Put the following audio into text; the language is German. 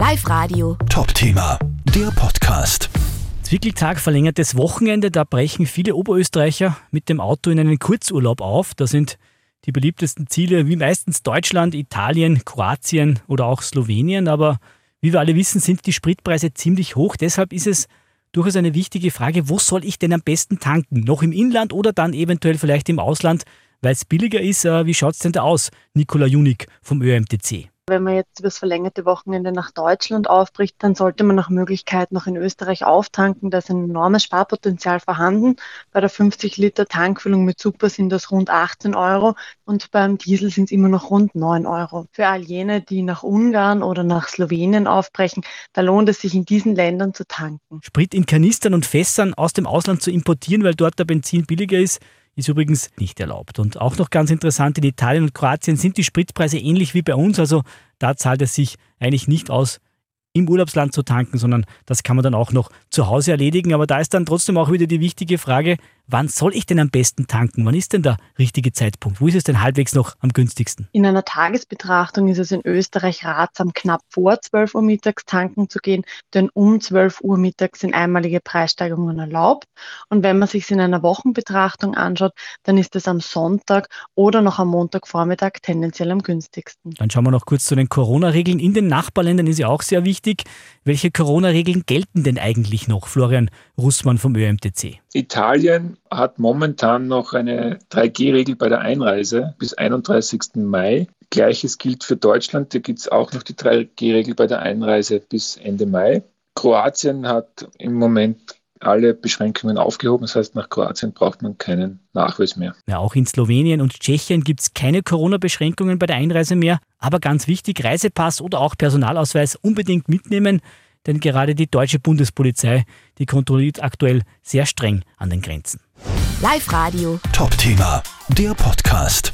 Live Radio. Top-Thema, der Podcast. Zwickeltag verlängertes Wochenende, da brechen viele Oberösterreicher mit dem Auto in einen Kurzurlaub auf. Da sind die beliebtesten Ziele wie meistens Deutschland, Italien, Kroatien oder auch Slowenien. Aber wie wir alle wissen, sind die Spritpreise ziemlich hoch. Deshalb ist es durchaus eine wichtige Frage, wo soll ich denn am besten tanken? Noch im Inland oder dann eventuell vielleicht im Ausland, weil es billiger ist? Äh, wie schaut es denn da aus, Nikola Junik vom ÖMTC? Wenn man jetzt übers verlängerte Wochenende nach Deutschland aufbricht, dann sollte man nach Möglichkeit noch in Österreich auftanken. Da ist ein enormes Sparpotenzial vorhanden. Bei der 50 Liter Tankfüllung mit Super sind das rund 18 Euro und beim Diesel sind es immer noch rund 9 Euro. Für all jene, die nach Ungarn oder nach Slowenien aufbrechen, da lohnt es sich in diesen Ländern zu tanken. Sprit in Kanistern und Fässern aus dem Ausland zu importieren, weil dort der Benzin billiger ist, ist übrigens nicht erlaubt. Und auch noch ganz interessant, in Italien und Kroatien sind die Spritpreise ähnlich wie bei uns. Also da zahlt es sich eigentlich nicht aus, im Urlaubsland zu tanken, sondern das kann man dann auch noch zu Hause erledigen. Aber da ist dann trotzdem auch wieder die wichtige Frage, wann soll ich denn am besten tanken? Wann ist denn der richtige Zeitpunkt? Wo ist es denn halbwegs noch am günstigsten? In einer Tagesbetrachtung ist es in Österreich ratsam, knapp vor 12 Uhr mittags tanken zu gehen, denn um 12 Uhr mittags sind einmalige Preissteigerungen erlaubt. Und wenn man sich es in einer Wochenbetrachtung anschaut, dann ist es am Sonntag oder noch am Montagvormittag tendenziell am günstigsten. Dann schauen wir noch kurz zu den Corona-Regeln. In den Nachbarländern ist ja auch sehr wichtig. Welche Corona-Regeln gelten denn eigentlich noch? Florian Russmann vom ÖMTC. Italien hat momentan noch eine 3G-Regel bei der Einreise bis 31. Mai. Gleiches gilt für Deutschland. Da gibt es auch noch die 3G-Regel bei der Einreise bis Ende Mai. Kroatien hat im Moment alle Beschränkungen aufgehoben. Das heißt, nach Kroatien braucht man keinen Nachweis mehr. Ja, auch in Slowenien und Tschechien gibt es keine Corona-Beschränkungen bei der Einreise mehr. Aber ganz wichtig, Reisepass oder auch Personalausweis unbedingt mitnehmen denn gerade die deutsche Bundespolizei, die kontrolliert aktuell sehr streng an den Grenzen. Live Radio. Top Thema, der Podcast.